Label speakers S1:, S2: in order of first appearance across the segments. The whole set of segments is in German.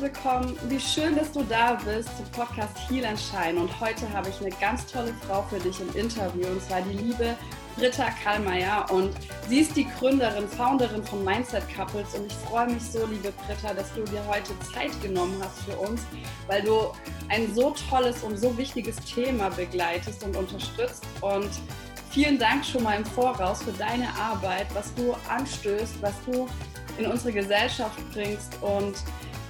S1: willkommen. Wie schön, dass du da bist zum Podcast Heal and Shine. Und heute habe ich eine ganz tolle Frau für dich im Interview, und zwar die liebe Britta Kallmeier. Und sie ist die Gründerin, Founderin von Mindset Couples. Und ich freue mich so, liebe Britta, dass du dir heute Zeit genommen hast für uns, weil du ein so tolles und so wichtiges Thema begleitest und unterstützt. Und vielen Dank schon mal im Voraus für deine Arbeit, was du anstößt, was du in unsere Gesellschaft bringst. Und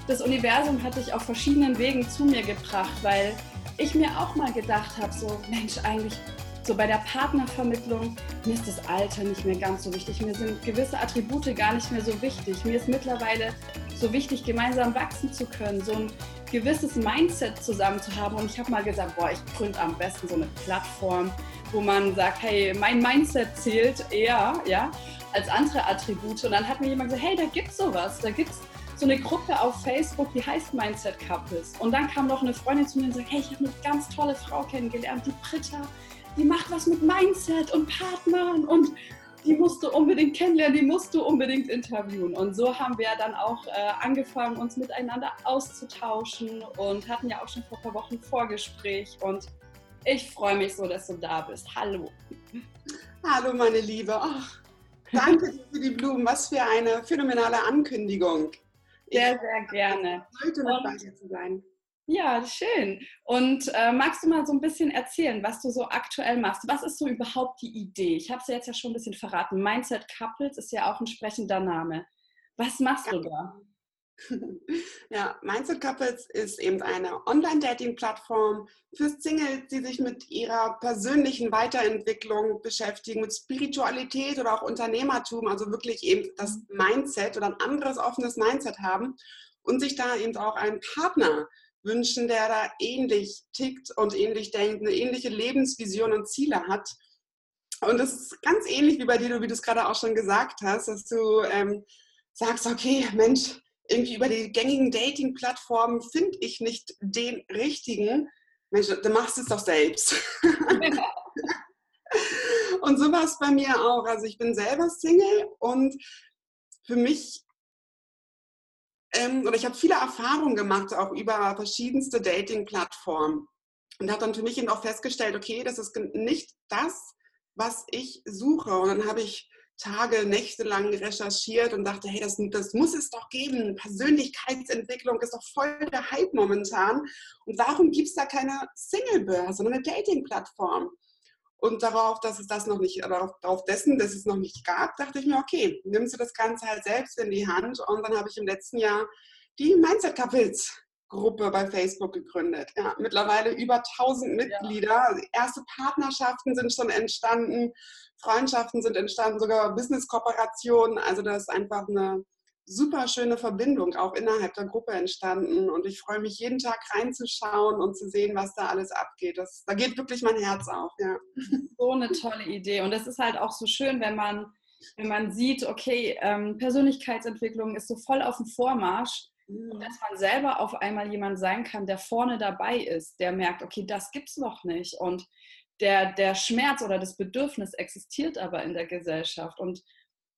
S1: das Universum hat dich auf verschiedenen Wegen zu mir gebracht, weil ich mir auch mal gedacht habe, so Mensch, eigentlich so bei der Partnervermittlung, mir ist das Alter nicht mehr ganz so wichtig, mir sind gewisse Attribute gar nicht mehr so wichtig. Mir ist mittlerweile so wichtig, gemeinsam wachsen zu können, so ein gewisses Mindset zusammen zu haben. Und ich habe mal gesagt, boah, ich gründe am besten so eine Plattform, wo man sagt, hey, mein Mindset zählt eher, ja, als andere Attribute. Und dann hat mir jemand gesagt, hey, da gibt's sowas, da gibt's so eine Gruppe auf Facebook, die heißt Mindset Couples. Und dann kam noch eine Freundin zu mir und sagte, hey, ich habe eine ganz tolle Frau kennengelernt, die Britta, die macht was mit Mindset und Partnern und die musst du unbedingt kennenlernen, die musst du unbedingt interviewen. Und so haben wir dann auch äh, angefangen, uns miteinander auszutauschen und hatten ja auch schon vor ein paar Wochen ein Vorgespräch. Und ich freue mich so, dass du da bist. Hallo.
S2: Hallo, meine Liebe. Ach, danke für die Blumen. Was für eine phänomenale Ankündigung.
S1: Sehr, sehr gerne.
S2: Heute mit bei dir zu sein.
S1: Ja, schön. Und äh, magst du mal so ein bisschen erzählen, was du so aktuell machst? Was ist so überhaupt die Idee? Ich habe es ja jetzt ja schon ein bisschen verraten. Mindset Couples ist ja auch ein sprechender Name. Was machst ja. du da?
S2: Ja, Mindset Couples ist eben eine Online-Dating-Plattform für Singles, die sich mit ihrer persönlichen Weiterentwicklung beschäftigen, mit Spiritualität oder auch Unternehmertum, also wirklich eben das mhm. Mindset oder ein anderes offenes Mindset haben und sich da eben auch einen Partner wünschen, der da ähnlich tickt und ähnlich denkt, eine ähnliche Lebensvision und Ziele hat. Und das ist ganz ähnlich wie bei dir, wie du es gerade auch schon gesagt hast, dass du ähm, sagst, okay, Mensch, irgendwie über die gängigen Dating-Plattformen finde ich nicht den richtigen. Mensch, dann machst es doch selbst. und so war es bei mir auch. Also ich bin selber Single und für mich ähm, oder ich habe viele Erfahrungen gemacht, auch über verschiedenste Dating-Plattformen. Und habe dann für mich eben auch festgestellt, okay, das ist nicht das, was ich suche. Und dann habe ich Tage, Nächte lang recherchiert und dachte, hey, das, das muss es doch geben. Persönlichkeitsentwicklung ist doch voll der Hype momentan. Und warum gibt es da keine Single-Börse, sondern eine Dating-Plattform? Und darauf, dass es das noch nicht, darauf, dessen, dass es noch nicht gab, dachte ich mir, okay, nimmst du das Ganze halt selbst in die Hand. Und dann habe ich im letzten Jahr die Mindset Couples Gruppe bei Facebook gegründet. Ja, mittlerweile über 1000 Mitglieder. Ja. Also erste Partnerschaften sind schon entstanden, Freundschaften sind entstanden, sogar Business-Kooperationen. Also das ist einfach eine super schöne Verbindung auch innerhalb der Gruppe entstanden. Und ich freue mich jeden Tag reinzuschauen und zu sehen, was da alles abgeht. Das, da geht wirklich mein Herz auf. Ja.
S1: So eine tolle Idee. Und es ist halt auch so schön, wenn man, wenn man sieht, okay, ähm, Persönlichkeitsentwicklung ist so voll auf dem Vormarsch und dass man selber auf einmal jemand sein kann, der vorne dabei ist, der merkt, okay, das gibt es noch nicht. Und der, der Schmerz oder das Bedürfnis existiert aber in der Gesellschaft. Und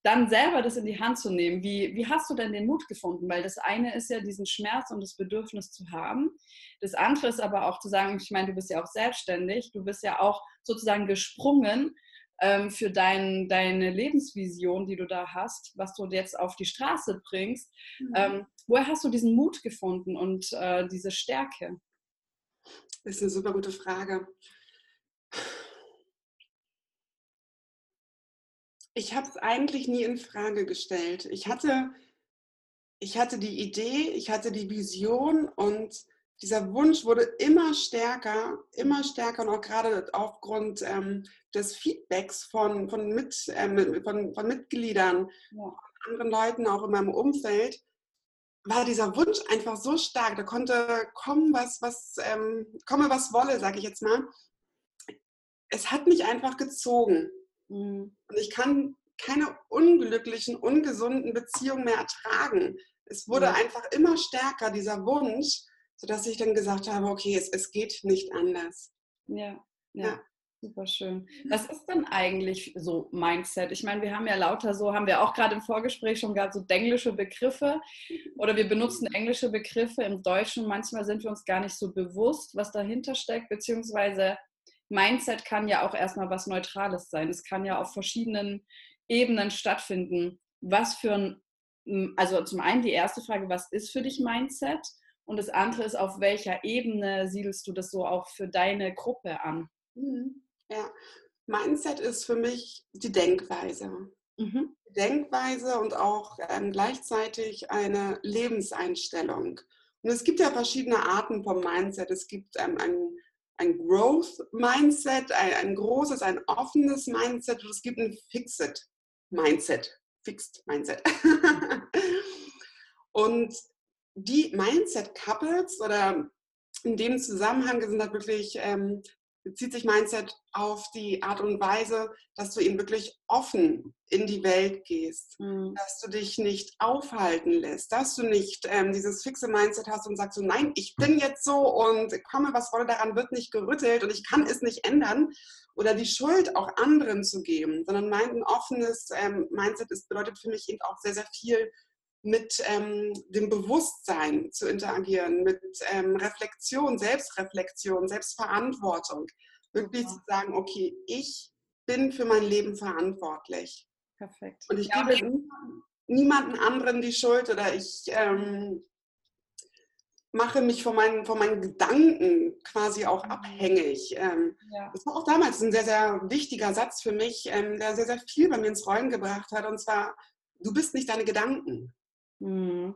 S1: dann selber das in die Hand zu nehmen, wie, wie hast du denn den Mut gefunden? Weil das eine ist ja diesen Schmerz und das Bedürfnis zu haben. Das andere ist aber auch zu sagen, ich meine, du bist ja auch selbstständig, du bist ja auch sozusagen gesprungen ähm, für dein, deine Lebensvision, die du da hast, was du jetzt auf die Straße bringst. Mhm. Ähm, woher hast du diesen Mut gefunden und äh, diese Stärke?
S2: Das ist eine super gute Frage. Ich habe es eigentlich nie in Frage gestellt. Ich hatte, ich hatte die Idee, ich hatte die Vision und dieser Wunsch wurde immer stärker, immer stärker und auch gerade aufgrund ähm, des Feedbacks von, von, mit, äh, von, von Mitgliedern, ja. anderen Leuten auch in meinem Umfeld, war dieser Wunsch einfach so stark. Da konnte kommen, was, was, ähm, komme, was wolle, sage ich jetzt mal. Es hat mich einfach gezogen. Mhm. Und ich kann keine unglücklichen, ungesunden Beziehungen mehr ertragen. Es wurde mhm. einfach immer stärker, dieser Wunsch, sodass ich dann gesagt habe, okay, es, es geht nicht anders.
S1: Ja, ja. ja. Super schön. Was ist denn eigentlich so Mindset? Ich meine, wir haben ja lauter so, haben wir auch gerade im Vorgespräch schon gehabt, so englische Begriffe oder wir benutzen englische Begriffe im Deutschen. Manchmal sind wir uns gar nicht so bewusst, was dahinter steckt, beziehungsweise Mindset kann ja auch erstmal was Neutrales sein. Es kann ja auf verschiedenen Ebenen stattfinden. Was für ein, also zum einen die erste Frage, was ist für dich Mindset? Und das andere ist, auf welcher Ebene siedelst du das so auch für deine Gruppe an?
S2: Mhm. Ja, Mindset ist für mich die Denkweise. Mhm. Die Denkweise und auch ähm, gleichzeitig eine Lebenseinstellung. Und es gibt ja verschiedene Arten vom Mindset. Es gibt ähm, ein, ein Growth-Mindset, ein, ein, großes, ein offenes Mindset und es gibt ein Fixed Mindset. Fixed Mindset. und die Mindset-Couples oder in dem Zusammenhang sind halt wirklich ähm, bezieht sich Mindset auf die Art und Weise, dass du eben wirklich offen in die Welt gehst, mhm. dass du dich nicht aufhalten lässt, dass du nicht ähm, dieses fixe Mindset hast und sagst so, nein, ich bin jetzt so und komme, was wolle, daran wird nicht gerüttelt und ich kann es nicht ändern oder die Schuld auch anderen zu geben, sondern mein offenes ähm, Mindset ist, bedeutet für mich eben auch sehr, sehr viel mit ähm, dem Bewusstsein zu interagieren, mit ähm, Reflexion, Selbstreflexion, Selbstverantwortung. Wirklich ja. zu sagen, okay, ich bin für mein Leben verantwortlich.
S1: Perfekt.
S2: Und ich ja, gebe okay. niemanden anderen die Schuld oder ich ähm, mache mich von meinen, von meinen Gedanken quasi auch mhm. abhängig. Ähm, ja. Das war auch damals ein sehr, sehr wichtiger Satz für mich, ähm, der sehr, sehr viel bei mir ins Rollen gebracht hat. Und zwar, du bist nicht deine Gedanken. Mhm.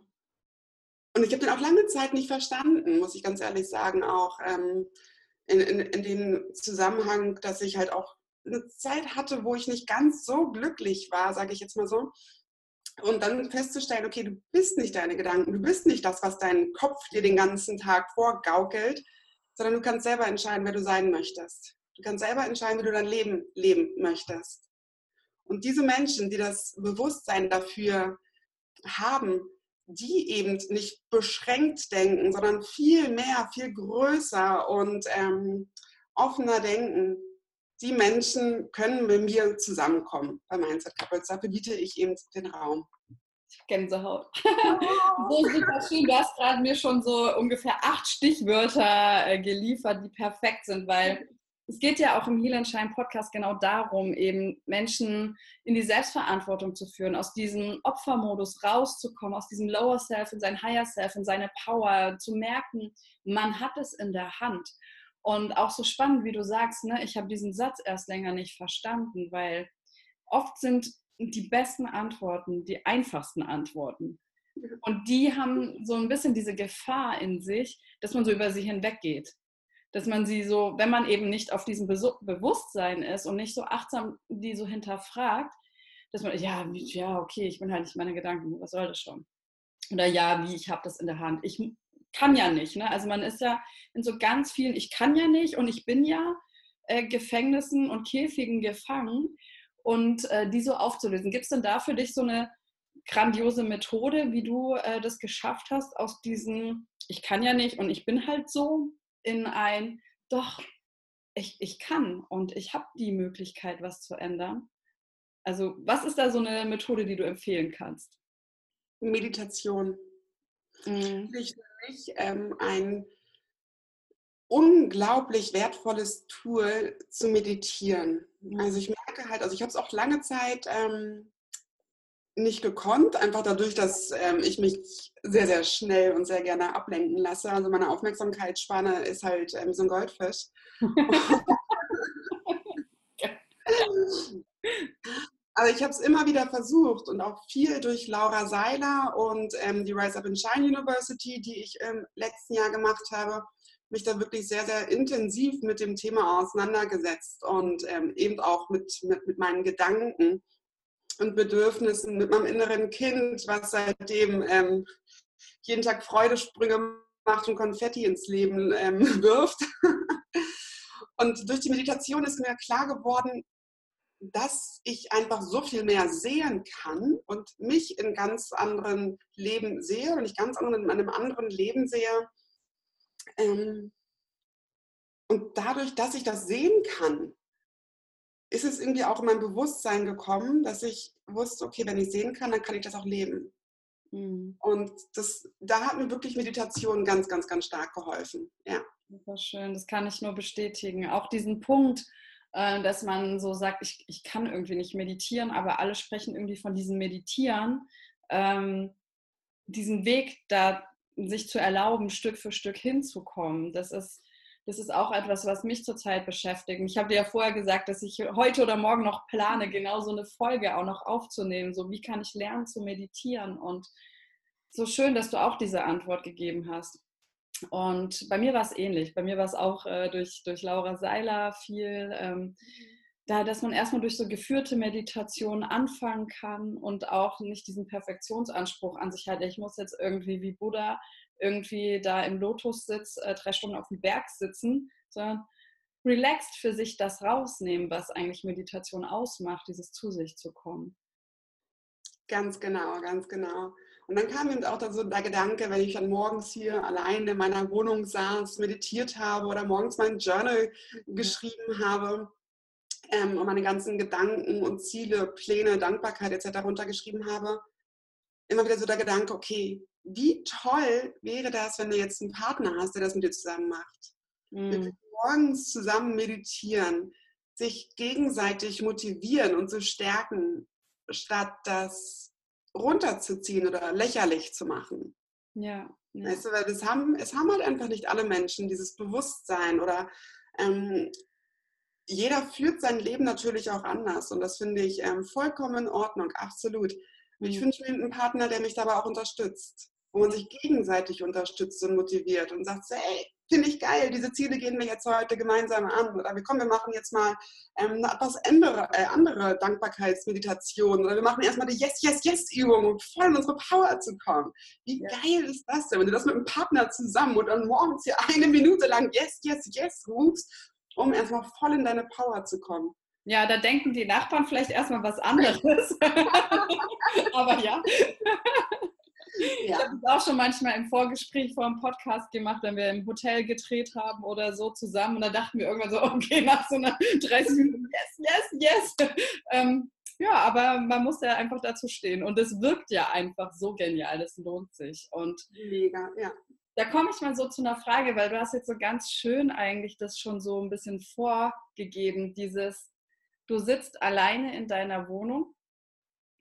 S2: Und ich habe den auch lange Zeit nicht verstanden, muss ich ganz ehrlich sagen, auch ähm, in, in, in dem Zusammenhang, dass ich halt auch eine Zeit hatte, wo ich nicht ganz so glücklich war, sage ich jetzt mal so. Und dann festzustellen, okay, du bist nicht deine Gedanken, du bist nicht das, was dein Kopf dir den ganzen Tag vorgaukelt, sondern du kannst selber entscheiden, wer du sein möchtest. Du kannst selber entscheiden, wie du dein Leben leben möchtest. Und diese Menschen, die das Bewusstsein dafür haben, die eben nicht beschränkt denken, sondern viel mehr, viel größer und ähm, offener denken. Die Menschen können mit mir zusammenkommen bei Mindset Couples. Dafür biete ich eben den Raum.
S1: Gänsehaut. so super schön. Du hast gerade mir schon so ungefähr acht Stichwörter äh, geliefert, die perfekt sind, weil es geht ja auch im Heal and Shine Podcast genau darum, eben Menschen in die Selbstverantwortung zu führen, aus diesem Opfermodus rauszukommen, aus diesem Lower Self in sein Higher Self, in seine Power, zu merken, man hat es in der Hand. Und auch so spannend, wie du sagst, ne, ich habe diesen Satz erst länger nicht verstanden, weil oft sind die besten Antworten die einfachsten Antworten. Und die haben so ein bisschen diese Gefahr in sich, dass man so über sie hinweggeht dass man sie so, wenn man eben nicht auf diesem Bewusstsein ist und nicht so achtsam die so hinterfragt, dass man, ja, ja, okay, ich bin halt nicht meine Gedanken, was soll das schon? Oder ja, wie, ich habe das in der Hand. Ich kann ja nicht. Ne? Also man ist ja in so ganz vielen, ich kann ja nicht und ich bin ja äh, Gefängnissen und Käfigen gefangen und äh, die so aufzulösen. Gibt es denn da für dich so eine grandiose Methode, wie du äh, das geschafft hast, aus diesem, ich kann ja nicht und ich bin halt so, in ein, doch, ich, ich kann und ich habe die Möglichkeit, was zu ändern. Also was ist da so eine Methode, die du empfehlen kannst?
S2: Meditation. Mhm. Ich für mich ähm, ein unglaublich wertvolles Tool zu meditieren. Also ich merke halt, also ich habe es auch lange Zeit ähm, nicht gekonnt, einfach dadurch, dass ähm, ich mich sehr, sehr schnell und sehr gerne ablenken lasse. Also meine Aufmerksamkeitsspanne ist halt ähm, so ein Goldfisch. Aber ich habe es immer wieder versucht und auch viel durch Laura Seiler und ähm, die Rise Up in Shine University, die ich im letzten Jahr gemacht habe, mich da wirklich sehr, sehr intensiv mit dem Thema auseinandergesetzt und ähm, eben auch mit, mit, mit meinen Gedanken und Bedürfnissen mit meinem inneren Kind, was seitdem ähm, jeden Tag Freudesprünge macht und Konfetti ins Leben ähm, wirft. und durch die Meditation ist mir klar geworden, dass ich einfach so viel mehr sehen kann und mich in ganz anderen Leben sehe und ich ganz anderen, in einem anderen Leben sehe. Ähm, und dadurch, dass ich das sehen kann, ist es irgendwie auch in mein Bewusstsein gekommen, dass ich wusste, okay, wenn ich sehen kann, dann kann ich das auch leben. Mhm. Und das, da hat mir wirklich Meditation ganz, ganz, ganz stark geholfen. Ja.
S1: Super schön, das kann ich nur bestätigen. Auch diesen Punkt, äh, dass man so sagt, ich, ich kann irgendwie nicht meditieren, aber alle sprechen irgendwie von diesem Meditieren, ähm, diesen Weg da sich zu erlauben, Stück für Stück hinzukommen. Das ist, das ist auch etwas, was mich zurzeit beschäftigt. Ich habe dir ja vorher gesagt, dass ich heute oder morgen noch plane, genau so eine Folge auch noch aufzunehmen. So, wie kann ich lernen zu meditieren? Und so schön, dass du auch diese Antwort gegeben hast. Und bei mir war es ähnlich. Bei mir war es auch äh, durch, durch Laura Seiler viel, ähm, da, dass man erstmal durch so geführte Meditation anfangen kann und auch nicht diesen Perfektionsanspruch an sich hat. Ich muss jetzt irgendwie wie Buddha irgendwie da im Lotussitz äh, drei Stunden auf dem Berg sitzen, sondern relaxed für sich das rausnehmen, was eigentlich Meditation ausmacht, dieses zu sich zu kommen.
S2: Ganz genau, ganz genau. Und dann kam eben auch so der Gedanke, wenn ich dann morgens hier allein in meiner Wohnung saß, meditiert habe oder morgens mein Journal geschrieben habe ähm, und meine ganzen Gedanken und Ziele, Pläne, Dankbarkeit etc. runtergeschrieben habe, immer wieder so der Gedanke, okay, wie toll wäre das, wenn du jetzt einen Partner hast, der das mit dir zusammen macht. Mhm. morgens zusammen meditieren, sich gegenseitig motivieren und zu stärken, statt das runterzuziehen oder lächerlich zu machen. Ja. ja. Weißt du, weil das haben, es haben halt einfach nicht alle Menschen dieses Bewusstsein oder ähm, jeder führt sein Leben natürlich auch anders und das finde ich ähm, vollkommen in Ordnung, absolut. Ich mhm. wünsche mir einen Partner, der mich dabei auch unterstützt wo man sich gegenseitig unterstützt und motiviert und sagt, hey, finde ich geil, diese Ziele gehen wir jetzt heute gemeinsam an. Oder wir kommen, wir machen jetzt mal ähm, eine etwas andere, äh, andere Dankbarkeitsmeditation. Oder wir machen erstmal die Yes, Yes, Yes-Übung, um voll in unsere Power zu kommen. Wie ja. geil ist das denn, wenn du das mit einem Partner zusammen und dann morgens hier eine Minute lang Yes, Yes, Yes rufst, um erstmal voll in deine Power zu kommen.
S1: Ja, da denken die Nachbarn vielleicht erstmal was anderes. Aber ja. Ich habe es auch schon manchmal im Vorgespräch vor dem Podcast gemacht, wenn wir im Hotel gedreht haben oder so zusammen. Und da dachten wir irgendwann so, okay, nach so einer 30 Minuten, yes, yes, yes. Ähm, ja, aber man muss ja einfach dazu stehen. Und es wirkt ja einfach so genial, es lohnt sich. Und
S2: Mega, ja.
S1: Da komme ich mal so zu einer Frage, weil du hast jetzt so ganz schön eigentlich das schon so ein bisschen vorgegeben, dieses, du sitzt alleine in deiner Wohnung,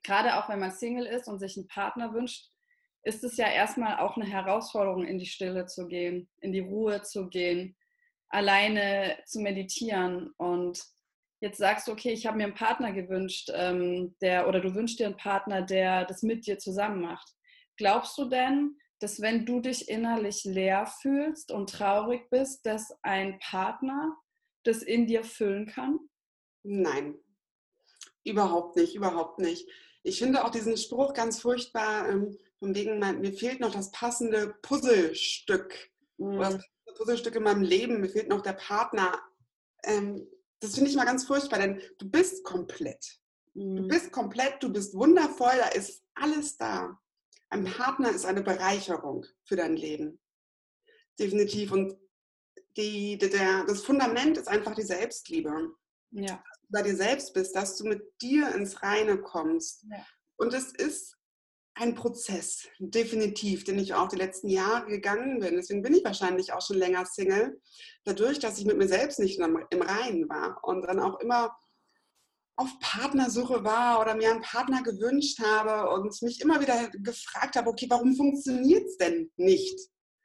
S1: gerade auch wenn man Single ist und sich einen Partner wünscht, ist es ja erstmal auch eine Herausforderung, in die Stille zu gehen, in die Ruhe zu gehen, alleine zu meditieren. Und jetzt sagst du, okay, ich habe mir einen Partner gewünscht, ähm, der, oder du wünschst dir einen Partner, der das mit dir zusammen macht. Glaubst du denn, dass wenn du dich innerlich leer fühlst und traurig bist, dass ein Partner das in dir füllen kann?
S2: Nein, überhaupt nicht, überhaupt nicht. Ich finde auch diesen Spruch ganz furchtbar, ähm, von wegen, mir fehlt noch das passende Puzzlestück. Mhm. Oder das Puzzlestück in meinem Leben, mir fehlt noch der Partner. Ähm, das finde ich mal ganz furchtbar, denn du bist komplett. Mhm. Du bist komplett, du bist wundervoll, da ist alles da. Ein Partner ist eine Bereicherung für dein Leben. Definitiv. Und die, der, das Fundament ist einfach die Selbstliebe. Ja. Dass du bei dir selbst bist, dass du mit dir ins Reine kommst. Ja. Und es ist ein Prozess, definitiv, den ich auch die letzten Jahre gegangen bin. Deswegen bin ich wahrscheinlich auch schon länger Single. Dadurch, dass ich mit mir selbst nicht im Reinen war und dann auch immer auf Partnersuche war oder mir einen Partner gewünscht habe und mich immer wieder gefragt habe, okay, warum funktioniert es denn nicht?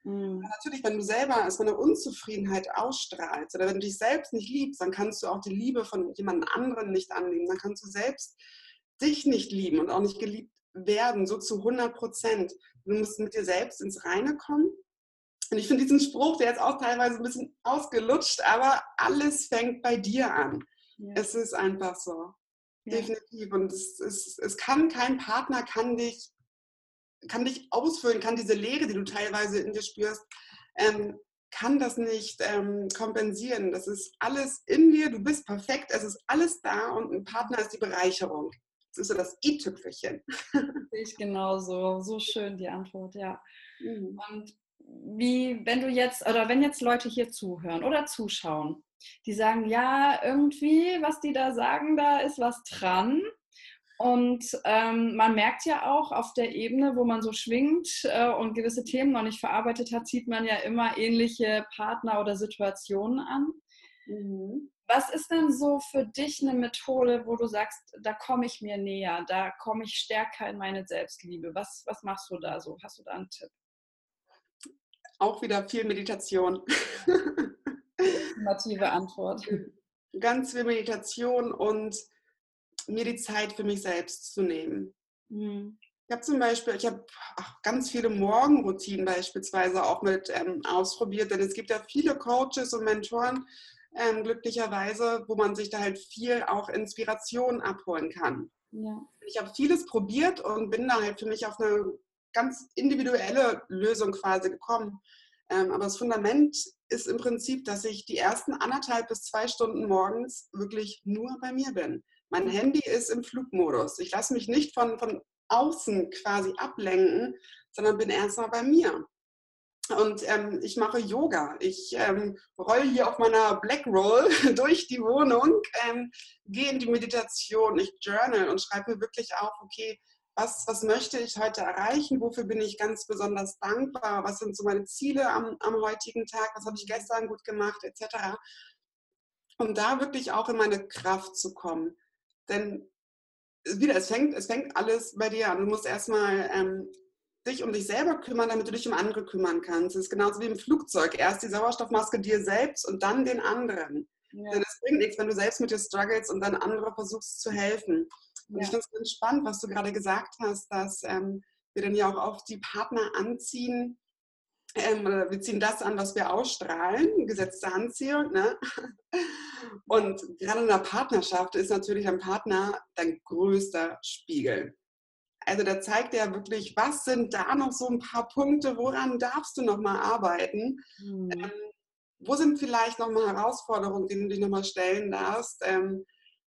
S2: Mhm. Natürlich, wenn du selber erstmal eine Unzufriedenheit ausstrahlst oder wenn du dich selbst nicht liebst, dann kannst du auch die Liebe von jemand anderem nicht annehmen. Dann kannst du selbst dich nicht lieben und auch nicht geliebt werden, so zu 100 Prozent. Du musst mit dir selbst ins Reine kommen. Und ich finde diesen Spruch, der jetzt auch teilweise ein bisschen ausgelutscht, aber alles fängt bei dir an. Ja. Es ist einfach so. Ja. Definitiv. Und es, es, es kann kein Partner, kann dich, kann dich ausfüllen, kann diese Leere, die du teilweise in dir spürst, ähm, kann das nicht ähm, kompensieren. Das ist alles in dir, du bist perfekt, es ist alles da und ein Partner ist die Bereicherung. Ist so das i-Tüpfelchen.
S1: Sehe ich genauso. So schön die Antwort, ja. Mhm. Und wie, wenn du jetzt, oder wenn jetzt Leute hier zuhören oder zuschauen die sagen, ja, irgendwie, was die da sagen, da ist was dran. Und ähm, man merkt ja auch auf der Ebene, wo man so schwingt äh, und gewisse Themen noch nicht verarbeitet hat, zieht man ja immer ähnliche Partner oder Situationen an. Mhm. Was ist denn so für dich eine Methode, wo du sagst, da komme ich mir näher, da komme ich stärker in meine Selbstliebe? Was, was machst du da so? Hast du da einen Tipp?
S2: Auch wieder viel Meditation.
S1: Ultimative Antwort.
S2: Ganz viel Meditation und mir die Zeit für mich selbst zu nehmen. Mhm. Ich habe zum Beispiel, ich habe ganz viele Morgenroutinen beispielsweise auch mit ähm, ausprobiert, denn es gibt ja viele Coaches und Mentoren, ähm, glücklicherweise, wo man sich da halt viel auch Inspiration abholen kann. Ja. Ich habe vieles probiert und bin da halt für mich auf eine ganz individuelle Lösung quasi gekommen. Ähm, aber das Fundament ist im Prinzip, dass ich die ersten anderthalb bis zwei Stunden morgens wirklich nur bei mir bin. Mein Handy ist im Flugmodus. Ich lasse mich nicht von, von außen quasi ablenken, sondern bin erstmal bei mir. Und ähm, ich mache Yoga. Ich ähm, roll hier auf meiner Black Roll durch die Wohnung, ähm, gehe in die Meditation, ich journal und schreibe wirklich auf, okay, was, was möchte ich heute erreichen? Wofür bin ich ganz besonders dankbar? Was sind so meine Ziele am, am heutigen Tag? Was habe ich gestern gut gemacht, etc. Um da wirklich auch in meine Kraft zu kommen. Denn wieder, es fängt, es fängt alles bei dir an. Du musst erstmal ähm, dich um dich selber kümmern, damit du dich um andere kümmern kannst. Es ist genauso wie im Flugzeug. Erst die Sauerstoffmaske dir selbst und dann den anderen. Ja. Denn es bringt nichts, wenn du selbst mit dir struggles und dann andere versuchst zu helfen. Und ja. ich finde es ganz spannend, was du gerade gesagt hast, dass ähm, wir dann ja auch oft die Partner anziehen, ähm, wir ziehen das an, was wir ausstrahlen, gesetzte Anziehung. Ne? Und gerade in der Partnerschaft ist natürlich ein Partner dein größter Spiegel. Also da zeigt er wirklich, was sind da noch so ein paar Punkte, woran darfst du noch mal arbeiten? Mhm. Ähm, wo sind vielleicht noch mal Herausforderungen, die du dich noch mal stellen darfst? Ähm,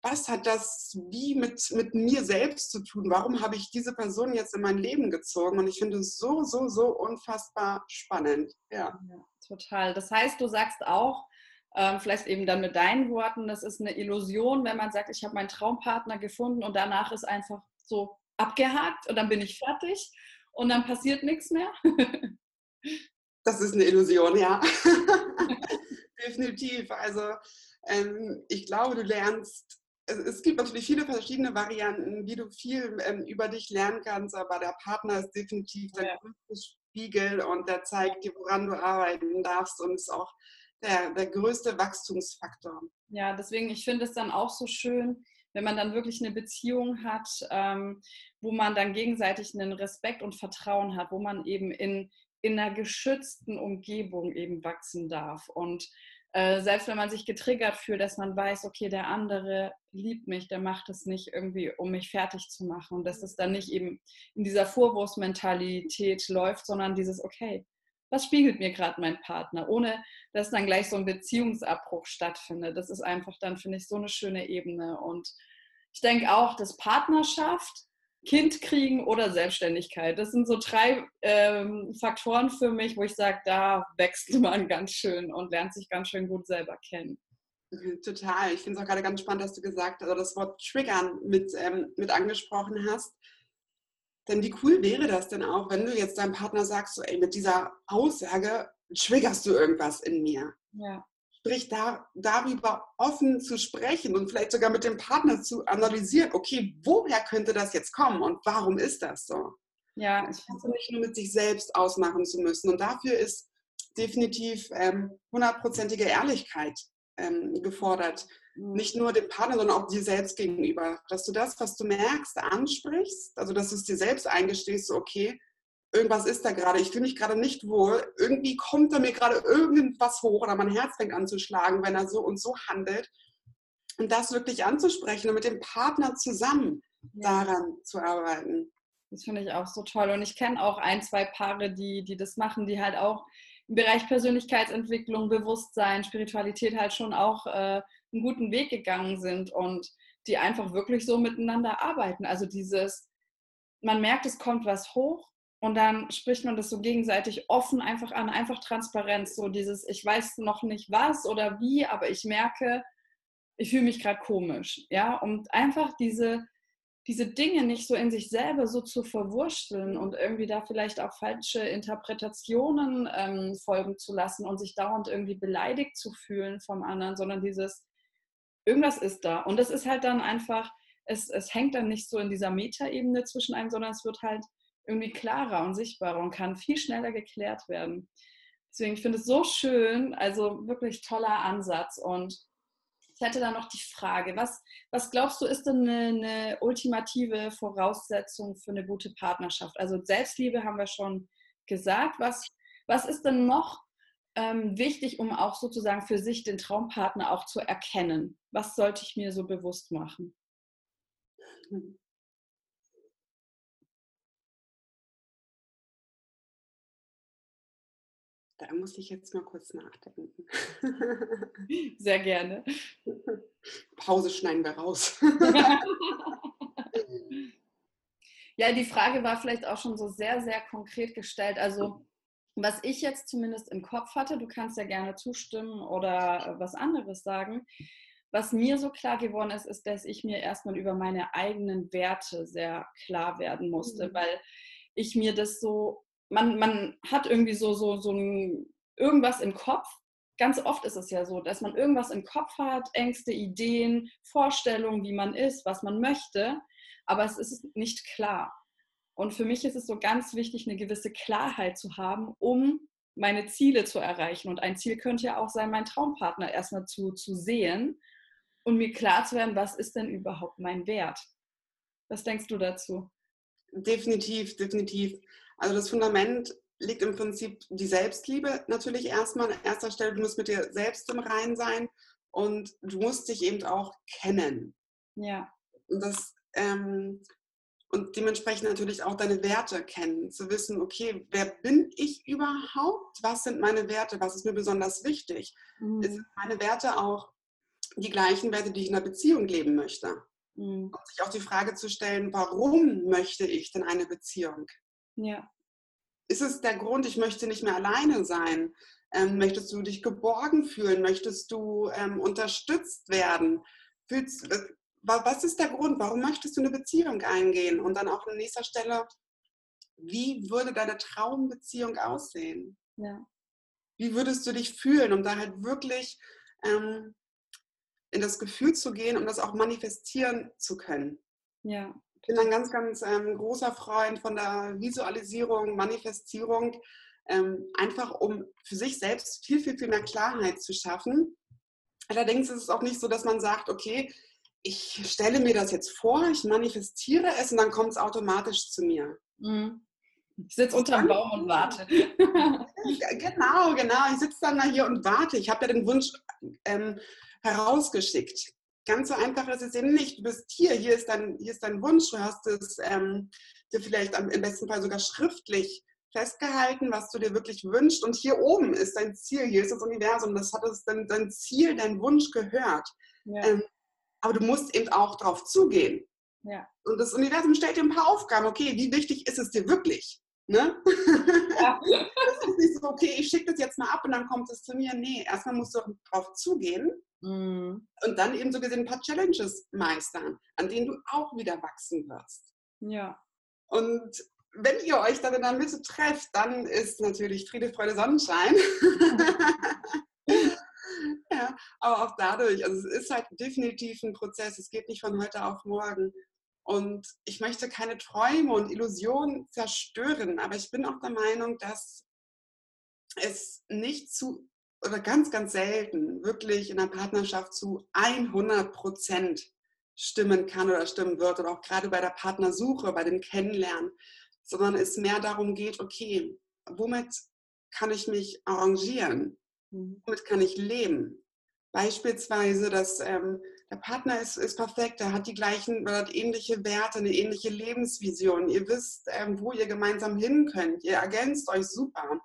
S2: was hat das wie mit, mit mir selbst zu tun? Warum habe ich diese Person jetzt in mein Leben gezogen? Und ich finde es so, so, so unfassbar spannend. Ja. ja
S1: total. Das heißt, du sagst auch, ähm, vielleicht eben dann mit deinen Worten, das ist eine Illusion, wenn man sagt, ich habe meinen Traumpartner gefunden und danach ist einfach so abgehakt und dann bin ich fertig und dann passiert nichts mehr.
S2: das ist eine Illusion, ja. Definitiv. Also ähm, ich glaube, du lernst es gibt natürlich viele verschiedene Varianten, wie du viel ähm, über dich lernen kannst, aber der Partner ist definitiv der ja. größte Spiegel und der zeigt dir, woran du arbeiten darfst und ist auch der, der größte Wachstumsfaktor.
S1: Ja, deswegen, ich finde es dann auch so schön, wenn man dann wirklich eine Beziehung hat, ähm, wo man dann gegenseitig einen Respekt und Vertrauen hat, wo man eben in, in einer geschützten Umgebung eben wachsen darf. Und äh, selbst wenn man sich getriggert fühlt, dass man weiß, okay, der andere liebt mich, der macht es nicht irgendwie, um mich fertig zu machen. Und dass es dann nicht eben in dieser Vorwurfsmentalität läuft, sondern dieses, okay, was spiegelt mir gerade mein Partner, ohne dass dann gleich so ein Beziehungsabbruch stattfindet. Das ist einfach dann, finde ich, so eine schöne Ebene. Und ich denke auch, dass Partnerschaft Kind kriegen oder Selbstständigkeit. Das sind so drei ähm, Faktoren für mich, wo ich sage, da wächst man ganz schön und lernt sich ganz schön gut selber kennen.
S2: Total. Ich finde es auch gerade ganz spannend, dass du gesagt hast, also das Wort Triggern mit, ähm, mit angesprochen hast. Denn wie cool wäre das denn auch, wenn du jetzt deinem Partner sagst, so, ey, mit dieser Aussage triggerst du irgendwas in mir. Ja sprich da, darüber offen zu sprechen und vielleicht sogar mit dem Partner zu analysieren, okay, woher könnte das jetzt kommen und warum ist das so? Ja, ich finde nicht nur mit sich selbst ausmachen zu müssen. Und dafür ist definitiv ähm, hundertprozentige ähm, Ehrlichkeit ähm, gefordert. Mhm. Nicht nur dem Partner, sondern auch dir selbst gegenüber. Dass du das, was du merkst, ansprichst, also dass du es dir selbst eingestehst, so, okay, irgendwas ist da gerade, ich fühle mich gerade nicht wohl, irgendwie kommt da mir gerade irgendwas hoch oder mein Herz fängt an zu schlagen, wenn er so und so handelt. Und das wirklich anzusprechen und mit dem Partner zusammen ja. daran zu arbeiten.
S1: Das finde ich auch so toll. Und ich kenne auch ein, zwei Paare, die, die das machen, die halt auch im Bereich Persönlichkeitsentwicklung, Bewusstsein, Spiritualität halt schon auch äh, einen guten Weg gegangen sind und die einfach wirklich so miteinander arbeiten. Also dieses, man merkt, es kommt was hoch und dann spricht man das so gegenseitig offen einfach an, einfach Transparenz, so dieses, ich weiß noch nicht was oder wie, aber ich merke, ich fühle mich gerade komisch, ja, und einfach diese, diese Dinge nicht so in sich selber so zu verwurschteln und irgendwie da vielleicht auch falsche Interpretationen ähm, folgen zu lassen und sich dauernd irgendwie beleidigt zu fühlen vom anderen, sondern dieses, irgendwas ist da. Und das ist halt dann einfach, es, es hängt dann nicht so in dieser Metaebene zwischen einem, sondern es wird halt irgendwie klarer und sichtbarer und kann viel schneller geklärt werden. Deswegen, ich finde es so schön, also wirklich toller Ansatz. Und ich hätte da noch die Frage, was, was glaubst du, ist denn eine, eine ultimative Voraussetzung für eine gute Partnerschaft? Also Selbstliebe haben wir schon gesagt. Was, was ist denn noch ähm, wichtig, um auch sozusagen für sich den Traumpartner auch zu erkennen? Was sollte ich mir so bewusst machen?
S2: Da muss ich jetzt mal kurz nachdenken.
S1: Sehr gerne.
S2: Pause schneiden wir raus.
S1: ja, die Frage war vielleicht auch schon so sehr, sehr konkret gestellt. Also, was ich jetzt zumindest im Kopf hatte, du kannst ja gerne zustimmen oder was anderes sagen. Was mir so klar geworden ist, ist, dass ich mir erstmal über meine eigenen Werte sehr klar werden musste, mhm. weil ich mir das so man, man hat irgendwie so, so, so ein, irgendwas im Kopf. Ganz oft ist es ja so, dass man irgendwas im Kopf hat, Ängste, Ideen, Vorstellungen, wie man ist, was man möchte, aber es ist nicht klar. Und für mich ist es so ganz wichtig, eine gewisse Klarheit zu haben, um meine Ziele zu erreichen. Und ein Ziel könnte ja auch sein, meinen Traumpartner erstmal zu, zu sehen und mir klar zu werden, was ist denn überhaupt mein Wert? Was denkst du dazu?
S2: Definitiv, definitiv. Also das Fundament liegt im Prinzip die Selbstliebe natürlich erstmal an erster Stelle. Du musst mit dir selbst im Rein sein und du musst dich eben auch kennen.
S1: Ja.
S2: Und das ähm, und dementsprechend natürlich auch deine Werte kennen, zu wissen, okay, wer bin ich überhaupt? Was sind meine Werte? Was ist mir besonders wichtig? Mhm. Sind meine Werte auch die gleichen Werte, die ich in einer Beziehung leben möchte? Mhm. Und sich auch die Frage zu stellen, warum möchte ich denn eine Beziehung?
S1: Ja.
S2: Ist es der Grund, ich möchte nicht mehr alleine sein? Ähm, möchtest du dich geborgen fühlen? Möchtest du ähm, unterstützt werden? Fühlst, äh, was ist der Grund? Warum möchtest du eine Beziehung eingehen? Und dann auch an nächster Stelle, wie würde deine Traumbeziehung aussehen?
S1: Ja.
S2: Wie würdest du dich fühlen, um da halt wirklich ähm, in das Gefühl zu gehen, um das auch manifestieren zu können?
S1: Ja.
S2: Ich bin ein ganz, ganz ähm, großer Freund von der Visualisierung, Manifestierung, ähm, einfach um für sich selbst viel, viel, viel mehr Klarheit zu schaffen. Allerdings ist es auch nicht so, dass man sagt, okay, ich stelle mir das jetzt vor, ich manifestiere es und dann kommt es automatisch zu mir.
S1: Mhm. Ich sitze unterm Baum und warte.
S2: genau, genau. Ich sitze dann da hier und warte. Ich habe ja den Wunsch ähm, herausgeschickt. Ganz so einfach ist es eben nicht. Du bist hier, hier ist dein, hier ist dein Wunsch, du hast es ähm, dir vielleicht am, im besten Fall sogar schriftlich festgehalten, was du dir wirklich wünschst. Und hier oben ist dein Ziel, hier ist das Universum, das hat es dein, dein Ziel, dein Wunsch gehört. Ja. Ähm, aber du musst eben auch darauf zugehen.
S1: Ja.
S2: Und das Universum stellt dir ein paar Aufgaben. Okay, wie wichtig ist es dir wirklich? Ne? Ja. das ist nicht so, okay, ich schicke das jetzt mal ab und dann kommt es zu mir. Nee, erstmal musst du darauf zugehen mhm. und dann eben so gesehen ein paar Challenges meistern, an denen du auch wieder wachsen wirst.
S1: Ja.
S2: Und wenn ihr euch dann in der Mitte trefft, dann ist natürlich Friede, Freude, Sonnenschein. ja, aber auch dadurch, also es ist halt definitiv ein Prozess, es geht nicht von heute auf morgen. Und ich möchte keine Träume und Illusionen zerstören, aber ich bin auch der Meinung, dass es nicht zu oder ganz, ganz selten wirklich in einer Partnerschaft zu 100 Prozent stimmen kann oder stimmen wird oder auch gerade bei der Partnersuche, bei dem Kennenlernen, sondern es mehr darum geht, okay, womit kann ich mich arrangieren? Mhm. Womit kann ich leben? Beispielsweise, dass ähm, der Partner ist, ist perfekt, er hat die gleichen oder hat ähnliche Werte, eine ähnliche Lebensvision. Ihr wisst, ähm, wo ihr gemeinsam hin könnt. Ihr ergänzt euch super.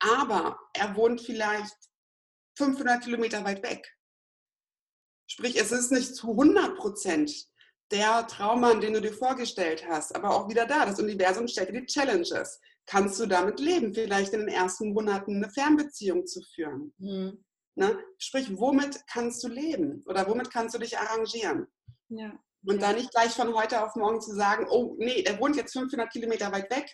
S2: Aber er wohnt vielleicht 500 Kilometer weit weg. Sprich, es ist nicht zu 100 Prozent der Traummann, den du dir vorgestellt hast, aber auch wieder da. Das Universum stellt dir die Challenges. Kannst du damit leben, vielleicht in den ersten Monaten eine Fernbeziehung zu führen? Mhm. Ne? Sprich, womit kannst du leben oder womit kannst du dich arrangieren? Ja. Und ja. da nicht gleich von heute auf morgen zu sagen, oh nee, der wohnt jetzt 500 Kilometer weit weg,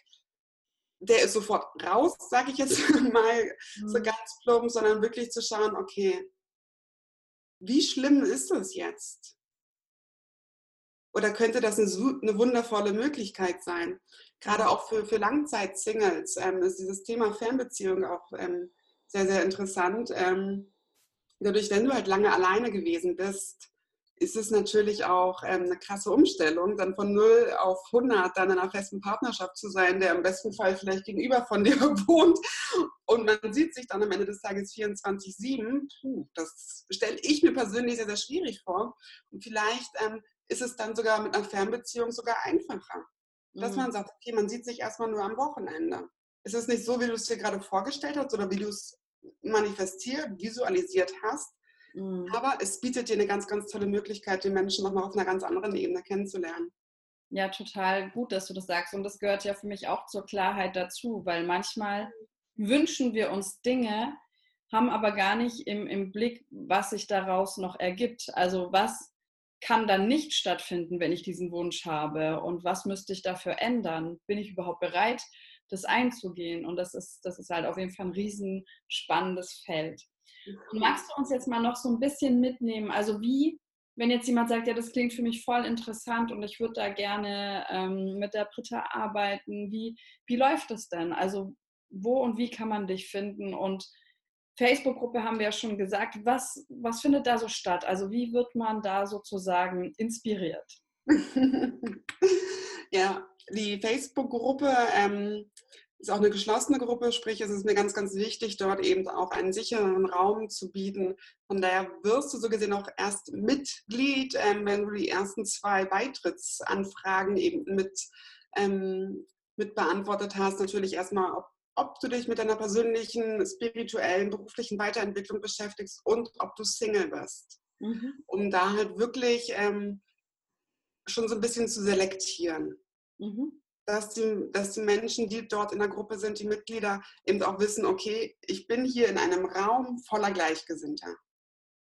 S2: der ist sofort raus, sage ich jetzt mal mhm. so ganz plump, sondern wirklich zu schauen, okay, wie schlimm ist das jetzt? Oder könnte das eine, eine wundervolle Möglichkeit sein? Gerade auch für, für Langzeit-Singles ähm, ist dieses Thema Fernbeziehung auch ähm, sehr, sehr interessant. Ähm, dadurch, wenn du halt lange alleine gewesen bist, ist es natürlich auch ähm, eine krasse Umstellung, dann von 0 auf 100 dann in einer festen Partnerschaft zu sein, der im besten Fall vielleicht gegenüber von dir wohnt und man sieht sich dann am Ende des Tages 24-7. Das stelle ich mir persönlich sehr, sehr schwierig vor. Und vielleicht ähm, ist es dann sogar mit einer Fernbeziehung sogar einfacher, dass mhm. man sagt, okay, man sieht sich erstmal nur am Wochenende. Ist es nicht so, wie du es dir gerade vorgestellt hast oder wie du es manifestiert, visualisiert hast, Mhm. Aber es bietet dir eine ganz, ganz tolle Möglichkeit, den Menschen nochmal auf einer ganz anderen Ebene kennenzulernen.
S1: Ja, total gut, dass du das sagst. Und das gehört ja für mich auch zur Klarheit dazu, weil manchmal wünschen wir uns Dinge, haben aber gar nicht im, im Blick, was sich daraus noch ergibt. Also was kann dann nicht stattfinden, wenn ich diesen Wunsch habe? Und was müsste ich dafür ändern? Bin ich überhaupt bereit, das einzugehen? Und das ist, das ist halt auf jeden Fall ein riesen spannendes Feld. Und magst du uns jetzt mal noch so ein bisschen mitnehmen? Also wie, wenn jetzt jemand sagt, ja, das klingt für mich voll interessant und ich würde da gerne ähm, mit der Britta arbeiten, wie, wie läuft das denn? Also wo und wie kann man dich finden? Und Facebook-Gruppe haben wir ja schon gesagt. Was, was findet da so statt? Also wie wird man da sozusagen inspiriert?
S2: ja, die Facebook-Gruppe ähm, ist auch eine geschlossene Gruppe, sprich es ist mir ganz, ganz wichtig, dort eben auch einen sicheren Raum zu bieten. Von daher wirst du so gesehen auch erst Mitglied, ähm, wenn du die ersten zwei Beitrittsanfragen eben mit, ähm, mit beantwortet hast. Natürlich erstmal, ob, ob du dich mit deiner persönlichen, spirituellen, beruflichen Weiterentwicklung beschäftigst und ob du Single bist. Mhm. Um da halt wirklich ähm, schon so ein bisschen zu selektieren. Mhm dass die, dass die Menschen, die dort in der Gruppe sind, die Mitglieder, eben auch wissen, okay, ich bin hier in einem Raum voller Gleichgesinnter.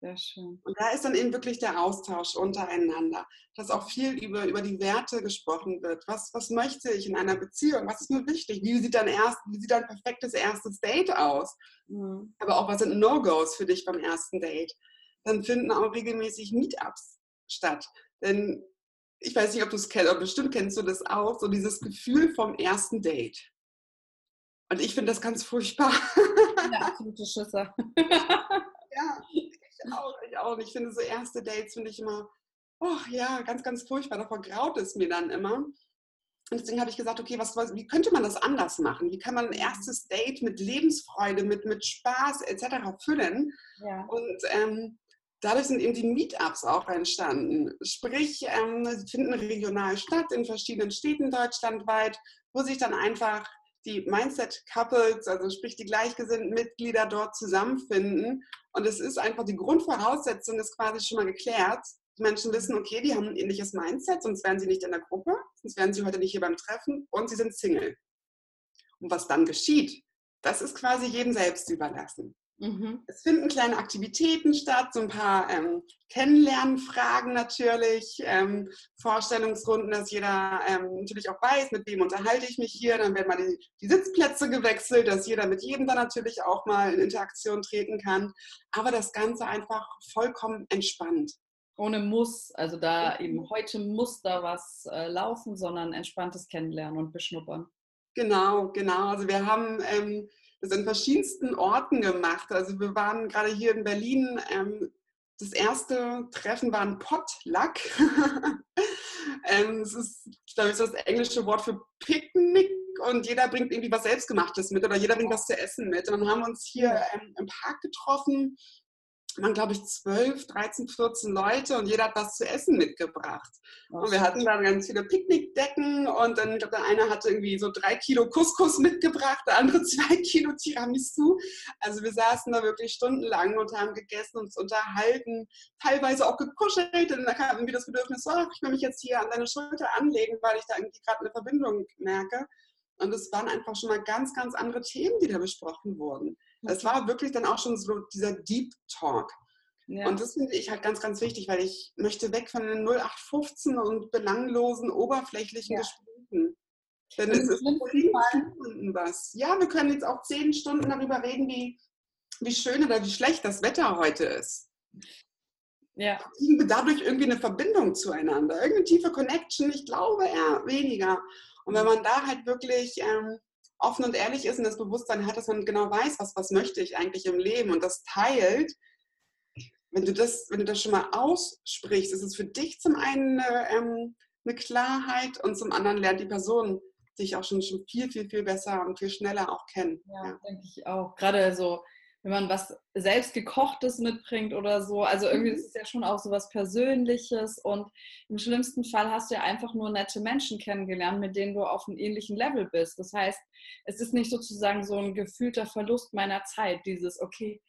S2: Sehr schön. Und da ist dann eben wirklich der Austausch untereinander, dass auch viel über, über die Werte gesprochen wird. Was, was möchte ich in einer Beziehung? Was ist mir wichtig? Wie sieht dein, erst, wie sieht dein perfektes erstes Date aus? Mhm. Aber auch, was sind No-Gos für dich beim ersten Date? Dann finden auch regelmäßig Meetups statt. Denn ich weiß nicht, ob du es kennst, aber bestimmt kennst du das auch, so dieses Gefühl vom ersten Date. Und ich finde das ganz furchtbar.
S1: Ja, absolute Schüsse.
S2: ja, ich auch, ich auch. Ich finde so erste Dates finde ich immer, oh ja, ganz, ganz furchtbar. Davor graut es mir dann immer. Und deswegen habe ich gesagt, okay, was, was, wie könnte man das anders machen? Wie kann man ein erstes Date mit Lebensfreude, mit, mit Spaß etc. füllen? Ja. Und ähm, dadurch sind eben die Meetups auch entstanden. Sprich, ähm, finden regional statt in verschiedenen Städten deutschlandweit, wo sich dann einfach die Mindset-Couples, also sprich die gleichgesinnten Mitglieder dort zusammenfinden. Und es ist einfach die Grundvoraussetzung ist quasi schon mal geklärt. Die Menschen wissen, okay, die haben ein ähnliches Mindset, sonst wären sie nicht in der Gruppe, sonst wären sie heute nicht hier beim Treffen und sie sind Single. Und was dann geschieht, das ist quasi jedem selbst überlassen. Mhm. Es finden kleine Aktivitäten statt, so ein paar ähm, Kennenlernfragen natürlich, ähm, Vorstellungsrunden, dass jeder ähm, natürlich auch weiß, mit wem unterhalte ich mich hier. Dann werden mal die, die, Sitzplätze gewechselt, dass jeder mit jedem dann natürlich auch mal in Interaktion treten kann. Aber das Ganze einfach vollkommen entspannt.
S1: Ohne Muss, also da eben heute muss da was äh, laufen, sondern entspanntes Kennenlernen und Beschnuppern.
S2: Genau, genau. Also wir haben ähm, das in verschiedensten Orten gemacht. Also wir waren gerade hier in Berlin. Ähm, das erste Treffen war ein Potluck. ähm, das ist, glaube ich, das englische Wort für Picknick und jeder bringt irgendwie was Selbstgemachtes mit oder jeder bringt was zu essen mit. Und dann haben wir uns hier ähm, im Park getroffen waren, glaube ich, 12, 13, 14 Leute und jeder hat was zu essen mitgebracht. Oh, und wir hatten dann ganz viele Picknickdecken und dann, ich glaube, der eine hatte irgendwie so drei Kilo Couscous mitgebracht, der andere zwei Kilo Tiramisu. Also wir saßen da wirklich stundenlang und haben gegessen, uns unterhalten, teilweise auch gekuschelt. Und dann kam irgendwie das Bedürfnis, so, ich will mich jetzt hier an deine Schulter anlegen, weil ich da irgendwie gerade eine Verbindung merke. Und es waren einfach schon mal ganz, ganz andere Themen, die da besprochen wurden. Es war wirklich dann auch schon so dieser Deep Talk. Ja. Und das finde ich halt ganz, ganz wichtig, weil ich möchte weg von den 0815 und belanglosen, oberflächlichen ja. Gesprächen. Denn es ist Stunden was. Ja, wir können jetzt auch zehn Stunden darüber reden, wie, wie schön oder wie schlecht das Wetter heute ist. Ja. Kriegen wir dadurch irgendwie eine Verbindung zueinander? Irgendeine tiefe Connection? Ich glaube eher weniger. Und wenn man da halt wirklich ähm, offen und ehrlich ist und das Bewusstsein hat, dass man genau weiß, was, was möchte ich eigentlich im Leben und das teilt, wenn du das, wenn du das schon mal aussprichst, ist es für dich zum einen eine, ähm, eine Klarheit und zum anderen lernt die Person dich auch schon, schon viel, viel, viel besser und viel schneller auch kennen.
S1: Ja, ja. denke ich auch. Gerade so wenn man was selbst gekochtes mitbringt oder so. Also irgendwie mhm. ist es ja schon auch so was Persönliches und im schlimmsten Fall hast du ja einfach nur nette Menschen kennengelernt, mit denen du auf einem ähnlichen Level bist. Das heißt, es ist nicht sozusagen so ein gefühlter Verlust meiner Zeit, dieses, okay,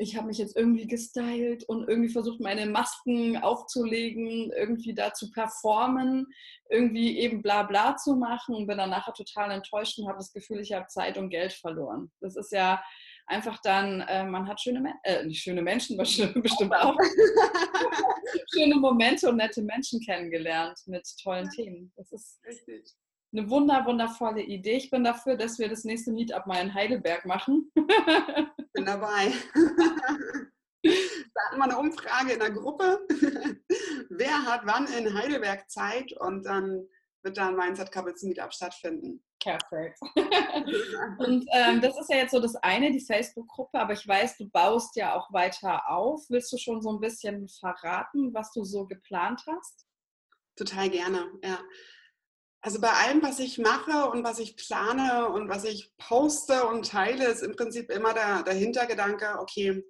S1: ich habe mich jetzt irgendwie gestylt und irgendwie versucht, meine Masken aufzulegen, irgendwie da zu performen, irgendwie eben bla bla zu machen und bin dann nachher total enttäuscht und habe das Gefühl, ich habe Zeit und Geld verloren. Das ist ja einfach dann, äh, man hat schöne, äh, nicht schöne Menschen, aber bestimmt auch schöne Momente und nette Menschen kennengelernt mit tollen. Themen. Das ist Richtig. eine wunder, wundervolle Idee. Ich bin dafür, dass wir das nächste Meetup mal in Heidelberg machen.
S2: bin dabei. Da hatten wir eine Umfrage in der Gruppe. Wer hat wann in Heidelberg Zeit? Und dann wird da ein Mindset Couples Meetup stattfinden.
S1: Perfekt. und ähm, das ist ja jetzt so das eine, die Facebook-Gruppe, aber ich weiß, du baust ja auch weiter auf. Willst du schon so ein bisschen verraten, was du so geplant hast?
S2: Total gerne, ja. Also bei allem, was ich mache und was ich plane und was ich poste und teile, ist im Prinzip immer der, der Hintergedanke, okay,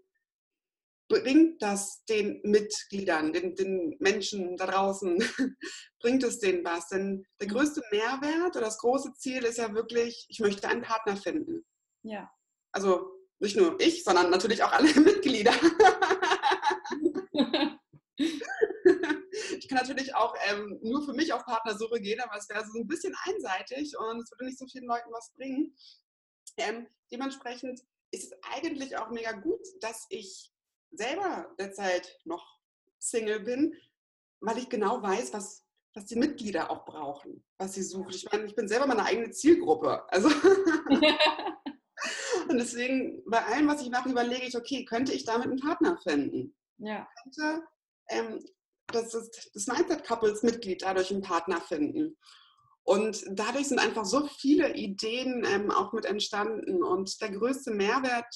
S2: bringt das den Mitgliedern, den, den, Menschen da draußen, bringt es denen was? Denn der größte Mehrwert oder das große Ziel ist ja wirklich, ich möchte einen Partner finden. Ja. Also nicht nur ich, sondern natürlich auch alle Mitglieder. ich kann natürlich auch ähm, nur für mich auf Partnersuche gehen, aber es wäre so ein bisschen einseitig und es würde nicht so vielen Leuten was bringen. Ähm, dementsprechend ist es eigentlich auch mega gut, dass ich selber derzeit noch Single bin, weil ich genau weiß, was, was die Mitglieder auch brauchen, was sie suchen. Ich meine, ich bin selber meine eigene Zielgruppe. Also und deswegen, bei allem, was ich mache, überlege ich, okay, könnte ich damit einen Partner finden? Ja. Könnte ähm, das, ist, das Mindset Couples Mitglied dadurch einen Partner finden? Und dadurch sind einfach so viele Ideen ähm, auch mit entstanden. Und der größte Mehrwert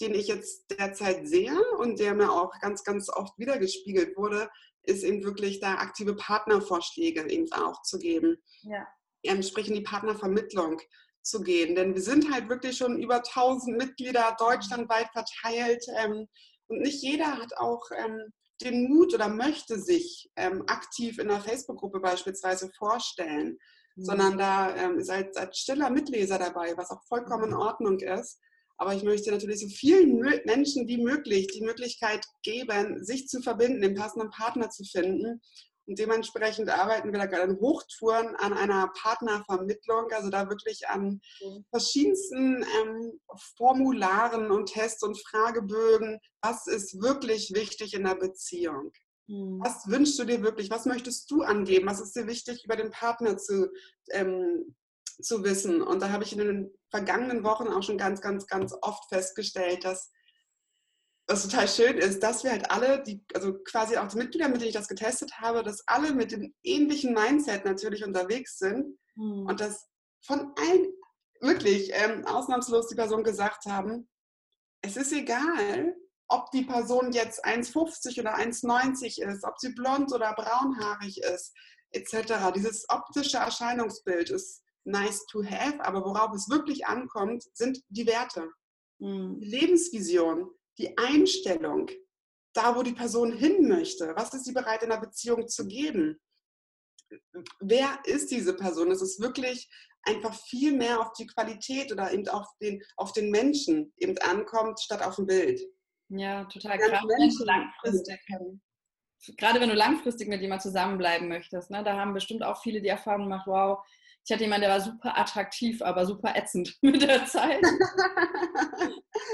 S2: den ich jetzt derzeit sehe und der mir auch ganz, ganz oft wiedergespiegelt wurde, ist eben wirklich da aktive Partnervorschläge eben auch zu geben. Ja. Ähm, sprich in die Partnervermittlung zu gehen. Denn wir sind halt wirklich schon über 1000 Mitglieder deutschlandweit verteilt ähm, und nicht jeder hat auch ähm, den Mut oder möchte sich ähm, aktiv in einer Facebook-Gruppe beispielsweise vorstellen, mhm. sondern da ähm, seid, seid stiller Mitleser dabei, was auch vollkommen in. Ordnung ist. Aber ich möchte natürlich so vielen Menschen wie möglich die Möglichkeit geben, sich zu verbinden, den passenden Partner zu finden. Und dementsprechend arbeiten wir da gerade in Hochtouren an einer Partnervermittlung, also da wirklich an verschiedensten ähm, Formularen und Tests und Fragebögen. Was ist wirklich wichtig in der Beziehung? Hm. Was wünschst du dir wirklich? Was möchtest du angeben? Was ist dir wichtig, über den Partner zu, ähm, zu wissen. Und da habe ich in den vergangenen Wochen auch schon ganz, ganz, ganz oft festgestellt, dass was total schön ist, dass wir halt alle, die, also quasi auch die Mitglieder, mit denen ich das getestet habe, dass alle mit dem ähnlichen Mindset natürlich unterwegs sind mhm. und dass von allen wirklich ähm, ausnahmslos die Person gesagt haben, es ist egal, ob die Person jetzt 1,50 oder 1,90 ist, ob sie blond oder braunhaarig ist, etc. Dieses optische Erscheinungsbild ist nice to have, aber worauf es wirklich ankommt, sind die Werte, mhm. die Lebensvision, die Einstellung, da, wo die Person hin möchte. Was ist sie bereit in der Beziehung zu geben? Wer ist diese Person? Es ist wirklich einfach viel mehr auf die Qualität oder eben auf den, auf den Menschen eben ankommt, statt auf ein Bild.
S1: Ja, total. Gerade wenn, du langfristig, gerade wenn du langfristig mit jemandem zusammenbleiben möchtest, ne, da haben bestimmt auch viele die Erfahrung gemacht, wow, ich hatte jemanden, der war super attraktiv, aber super ätzend mit der Zeit.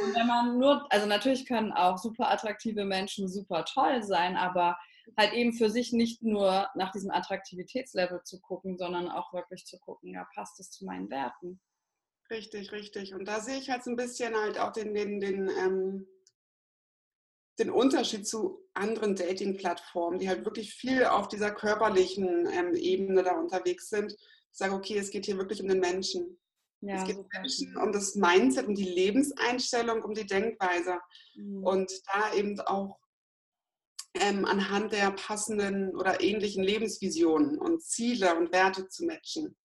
S1: Und wenn man nur, also natürlich können auch super attraktive Menschen super toll sein, aber halt eben für sich nicht nur nach diesem Attraktivitätslevel zu gucken, sondern auch wirklich zu gucken, ja, passt es zu meinen Werten.
S2: Richtig, richtig. Und da sehe ich halt so ein bisschen halt auch den, den, den, ähm, den Unterschied zu anderen Dating-Plattformen, die halt wirklich viel auf dieser körperlichen ähm, Ebene da unterwegs sind. Ich sage, okay, es geht hier wirklich um den Menschen. Ja, es geht um Menschen, um das Mindset, um die Lebenseinstellung, um die Denkweise. Mhm. Und da eben auch ähm, anhand der passenden oder ähnlichen Lebensvisionen und Ziele und Werte zu matchen.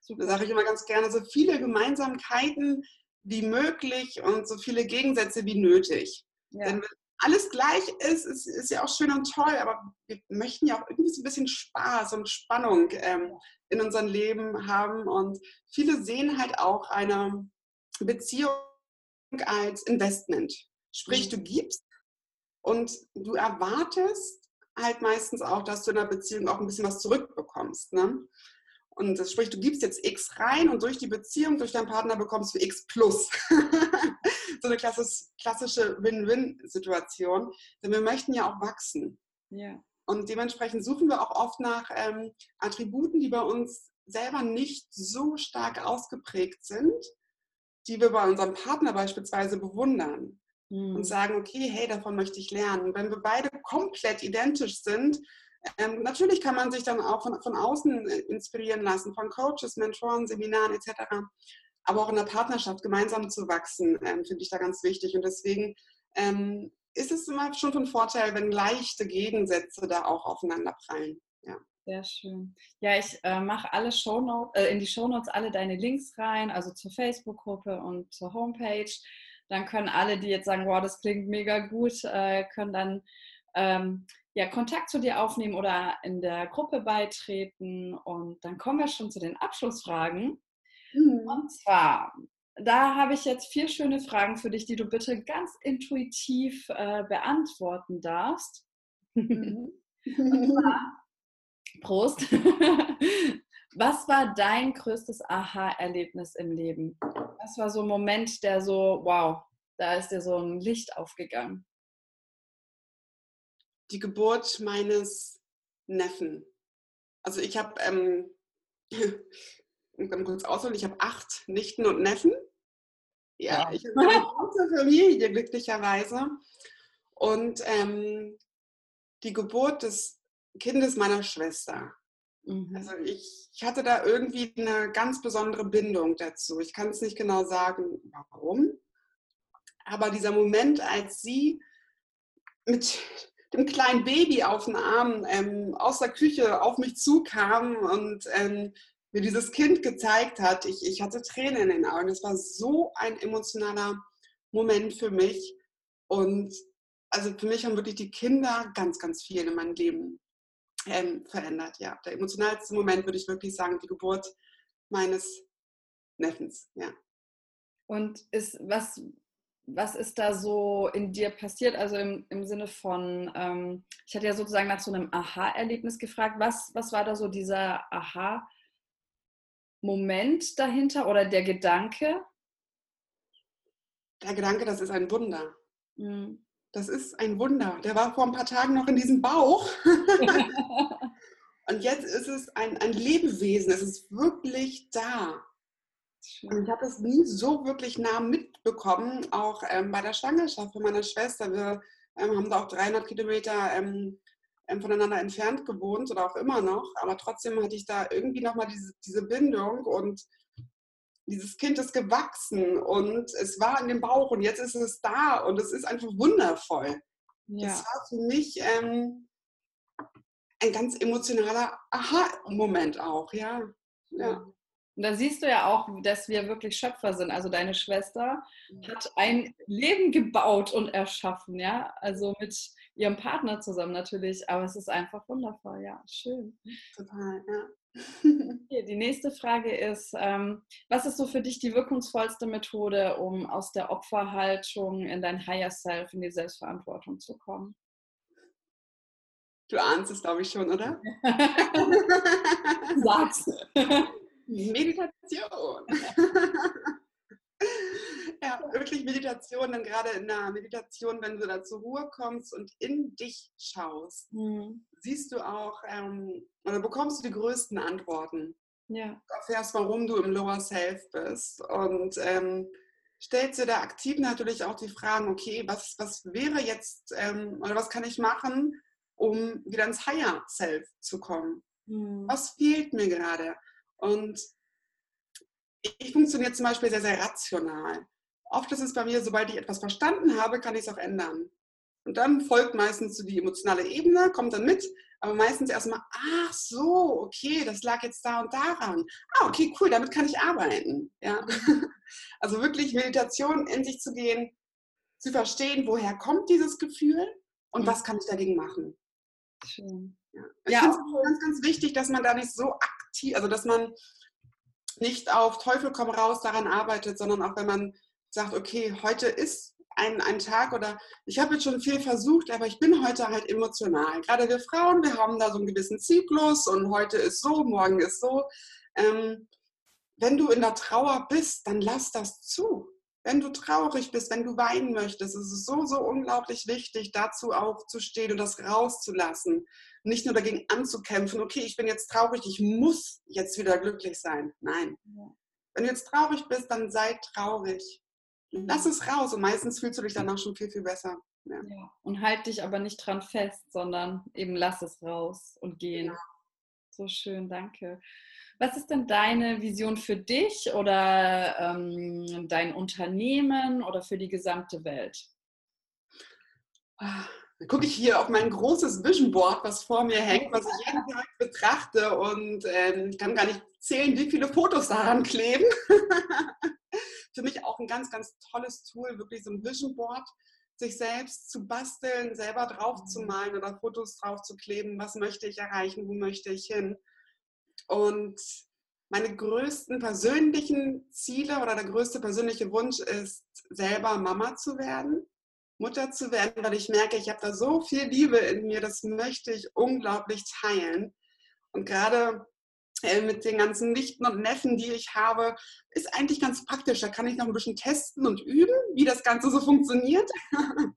S2: Super. Da sage ich immer ganz gerne, so viele Gemeinsamkeiten wie möglich und so viele Gegensätze wie nötig. Ja. Denn wenn alles gleich ist, ist, ist ja auch schön und toll, aber wir möchten ja auch irgendwie so ein bisschen Spaß und Spannung ähm, in unserem Leben haben. Und viele sehen halt auch eine Beziehung als Investment. Sprich, mhm. du gibst und du erwartest halt meistens auch, dass du in der Beziehung auch ein bisschen was zurückbekommst. Ne? Und das sprich, du gibst jetzt X rein und durch die Beziehung, durch deinen Partner bekommst du X plus. so eine klassische Win-Win-Situation. Denn wir möchten ja auch wachsen. Ja. Und dementsprechend suchen wir auch oft nach ähm, Attributen, die bei uns selber nicht so stark ausgeprägt sind, die wir bei unserem Partner beispielsweise bewundern mhm. und sagen, okay, hey, davon möchte ich lernen. Und wenn wir beide komplett identisch sind, ähm, natürlich kann man sich dann auch von, von außen äh, inspirieren lassen, von Coaches, Mentoren, Seminaren etc. Aber auch in der Partnerschaft gemeinsam zu wachsen, ähm, finde ich da ganz wichtig. Und deswegen ähm, ist es immer schon von Vorteil, wenn leichte Gegensätze da auch aufeinander prallen. Ja.
S1: Sehr schön. Ja, ich äh, mache alle Shownotes, äh, in die Shownotes alle deine Links rein, also zur Facebook-Gruppe und zur Homepage. Dann können alle, die jetzt sagen, wow, das klingt mega gut, äh, können dann ähm, ja, Kontakt zu dir aufnehmen oder in der Gruppe beitreten. Und dann kommen wir schon zu den Abschlussfragen. Mhm. Und zwar, da habe ich jetzt vier schöne Fragen für dich, die du bitte ganz intuitiv äh, beantworten darfst. Mhm. zwar, Prost. Was war dein größtes Aha-Erlebnis im Leben? Was war so ein Moment, der so, wow, da ist dir so ein Licht aufgegangen?
S2: Die Geburt meines Neffen. Also ich habe, ähm, kurz ausholen, ich habe acht Nichten und Neffen. Ja, ich habe eine große Familie, glücklicherweise. Und ähm, die Geburt des Kindes meiner Schwester. Mhm. Also ich, ich hatte da irgendwie eine ganz besondere Bindung dazu. Ich kann es nicht genau sagen, warum. Aber dieser Moment, als sie mit dem kleinen Baby auf den Arm ähm, aus der Küche auf mich zukam und ähm, mir dieses Kind gezeigt hat, ich, ich hatte Tränen in den Augen. Es war so ein emotionaler Moment für mich. Und also für mich haben wirklich die Kinder ganz, ganz viel in meinem Leben ähm, verändert. Ja, der emotionalste Moment würde ich wirklich sagen, die Geburt meines Neffens. Ja.
S1: Und ist was, was ist da so in dir passiert? Also im, im Sinne von, ähm, ich hatte ja sozusagen nach so einem Aha-Erlebnis gefragt. Was, was war da so dieser Aha? Moment dahinter oder der Gedanke?
S2: Der Gedanke, das ist ein Wunder. Mhm. Das ist ein Wunder. Der war vor ein paar Tagen noch in diesem Bauch. Und jetzt ist es ein, ein Lebewesen. Es ist wirklich da. Und ich habe das nie so wirklich nah mitbekommen, auch ähm, bei der Schwangerschaft von meiner Schwester. Wir ähm, haben da auch 300 Kilometer ähm, voneinander entfernt gewohnt oder auch immer noch. Aber trotzdem hatte ich da irgendwie nochmal diese, diese Bindung und dieses Kind ist gewachsen und es war in dem Bauch und jetzt ist es da und es ist einfach wundervoll. Ja. Das war für mich ähm, ein ganz emotionaler Aha-Moment auch, ja. ja.
S1: Und da siehst du ja auch, dass wir wirklich Schöpfer sind. Also deine Schwester hat ein Leben gebaut und erschaffen, ja. Also mit ihrem Partner zusammen natürlich. Aber es ist einfach wundervoll, ja. Schön.
S2: Total, ja.
S1: Okay, die nächste Frage ist, ähm, was ist so für dich die wirkungsvollste Methode, um aus der Opferhaltung in dein Higher Self, in die Selbstverantwortung zu kommen?
S2: Du ahnst es, glaube ich, schon, oder?
S1: Sag's.
S2: Meditation. Ja, wirklich Meditation, denn gerade in der Meditation, wenn du da zur Ruhe kommst und in dich schaust, mhm. siehst du auch ähm, oder bekommst du die größten Antworten.
S1: Ja.
S2: Du erfährst, warum du im Lower Self bist und ähm, stellst dir da aktiv natürlich auch die Fragen, okay, was, was wäre jetzt ähm, oder was kann ich machen, um wieder ins Higher Self zu kommen? Mhm. Was fehlt mir gerade? Und ich funktioniere zum Beispiel sehr, sehr rational. Oft ist es bei mir, sobald ich etwas verstanden habe, kann ich es auch ändern. Und dann folgt meistens so die emotionale Ebene, kommt dann mit, aber meistens erstmal, ach so, okay, das lag jetzt da und daran. Ah, okay, cool, damit kann ich arbeiten. Ja? Also wirklich Meditation in sich zu gehen, zu verstehen, woher kommt dieses Gefühl und was kann ich dagegen machen.
S1: Schön.
S2: Ja. Ich ja, finde es ganz, ganz wichtig, dass man da nicht so aktiv, also dass man nicht auf Teufel komm raus daran arbeitet, sondern auch wenn man sagt, okay, heute ist ein, ein Tag oder ich habe jetzt schon viel versucht, aber ich bin heute halt emotional. Gerade wir Frauen, wir haben da so einen gewissen Zyklus und heute ist so, morgen ist so. Ähm, wenn du in der Trauer bist, dann lass das zu. Wenn du traurig bist, wenn du weinen möchtest, ist es so, so unglaublich wichtig, dazu aufzustehen und das rauszulassen nicht nur dagegen anzukämpfen, okay, ich bin jetzt traurig, ich muss jetzt wieder glücklich sein. Nein. Ja. Wenn du jetzt traurig bist, dann sei traurig. Lass es raus und meistens fühlst du dich danach schon viel, viel besser.
S1: Ja. Ja. Und halt dich aber nicht dran fest, sondern eben lass es raus und gehen. Genau. So schön, danke. Was ist denn deine Vision für dich oder ähm, dein Unternehmen oder für die gesamte Welt?
S2: Ah, dann gucke ich hier auf mein großes Vision Board, was vor mir hängt, was ich jeden Tag betrachte und ähm, kann gar nicht zählen, wie viele Fotos daran kleben. Für mich auch ein ganz, ganz tolles Tool, wirklich so ein Vision Board, sich selbst zu basteln, selber drauf zu malen oder Fotos drauf zu kleben. Was möchte ich erreichen? Wo möchte ich hin? Und meine größten persönlichen Ziele oder der größte persönliche Wunsch ist, selber Mama zu werden Mutter zu werden, weil ich merke, ich habe da so viel Liebe in mir, das möchte ich unglaublich teilen. Und gerade mit den ganzen Nichten und Neffen, die ich habe, ist eigentlich ganz praktisch. Da kann ich noch ein bisschen testen und üben, wie das Ganze so funktioniert.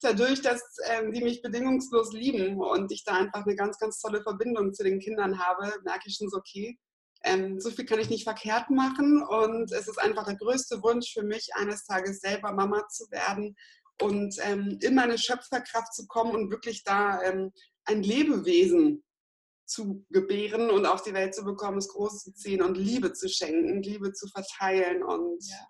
S2: Dadurch, dass ähm, die mich bedingungslos lieben und ich da einfach eine ganz, ganz tolle Verbindung zu den Kindern habe, merke ich schon so, okay, ähm, so viel kann ich nicht verkehrt machen und es ist einfach der größte Wunsch für mich, eines Tages selber Mama zu werden und ähm, in meine Schöpferkraft zu kommen und wirklich da ähm, ein Lebewesen zu gebären und auf die Welt zu bekommen, es groß zu ziehen und Liebe zu schenken, Liebe zu verteilen und ja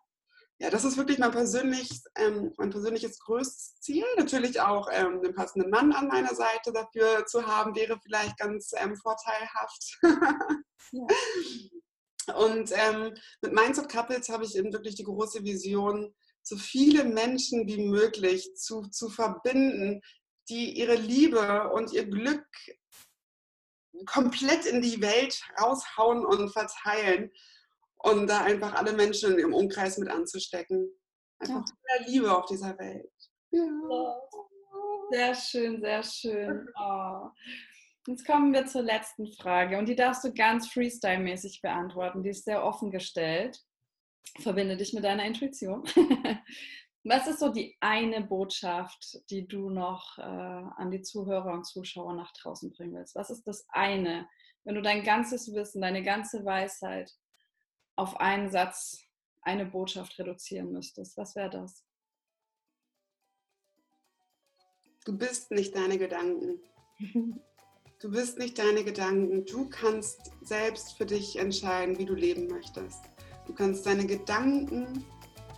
S2: ja, das ist wirklich mein, persönlich, ähm, mein persönliches größtes Ziel. Natürlich auch ähm, einen passenden Mann an meiner Seite dafür zu haben, wäre vielleicht ganz ähm, vorteilhaft. ja. Und ähm, mit Mindset Couples habe ich eben wirklich die große Vision, so viele Menschen wie möglich zu, zu verbinden, die ihre Liebe und ihr Glück komplett in die Welt raushauen und verteilen und da einfach alle Menschen im Umkreis mit anzustecken. Einfach ja. mehr Liebe auf dieser Welt. Ja.
S1: Sehr schön, sehr schön. Oh. Jetzt kommen wir zur letzten Frage und die darfst du ganz freestyle-mäßig beantworten. Die ist sehr offen gestellt. Verbinde dich mit deiner Intuition. Was ist so die eine Botschaft, die du noch äh, an die Zuhörer und Zuschauer nach draußen bringen willst? Was ist das eine, wenn du dein ganzes Wissen, deine ganze Weisheit auf einen Satz eine Botschaft reduzieren müsstest, was wäre das?
S2: Du bist nicht deine Gedanken. Du bist nicht deine Gedanken. Du kannst selbst für dich entscheiden, wie du leben möchtest. Du kannst deine Gedanken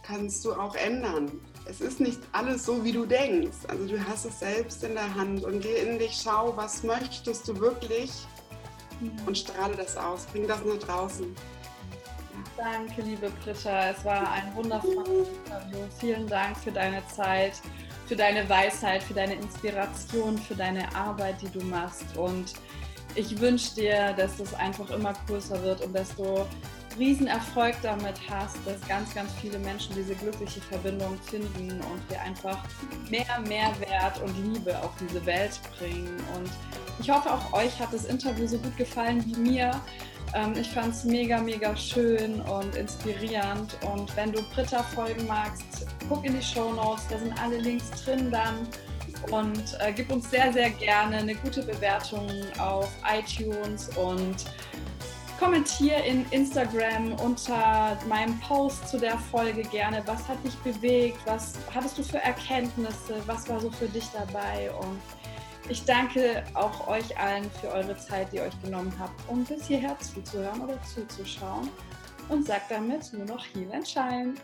S2: kannst du auch ändern. Es ist nicht alles so, wie du denkst. Also du hast es selbst in der Hand und geh in dich, schau, was möchtest du wirklich und strahle das aus. Bring das nach draußen.
S1: Danke, liebe Britta. Es war ein wundervolles Interview. Vielen Dank für deine Zeit, für deine Weisheit, für deine Inspiration, für deine Arbeit, die du machst. Und ich wünsche dir, dass das einfach immer größer wird und dass du Riesenerfolg damit hast, dass ganz, ganz viele Menschen diese glückliche Verbindung finden und wir einfach mehr Mehrwert und Liebe auf diese Welt bringen. Und ich hoffe, auch euch hat das Interview so gut gefallen wie mir. Ähm, ich fand es mega, mega schön und inspirierend. Und wenn du Britta folgen magst, guck in die Show Notes, da sind alle Links drin dann. Und äh, gib uns sehr, sehr gerne eine gute Bewertung auf iTunes und kommentier in Instagram unter meinem Post zu der Folge gerne, was hat dich bewegt, was hattest du für Erkenntnisse, was war so für dich dabei? Und ich danke auch euch allen für eure Zeit, die ihr euch genommen habt, um bis hierher zuzuhören oder zuzuschauen. Und sage damit nur noch Heal and Shine.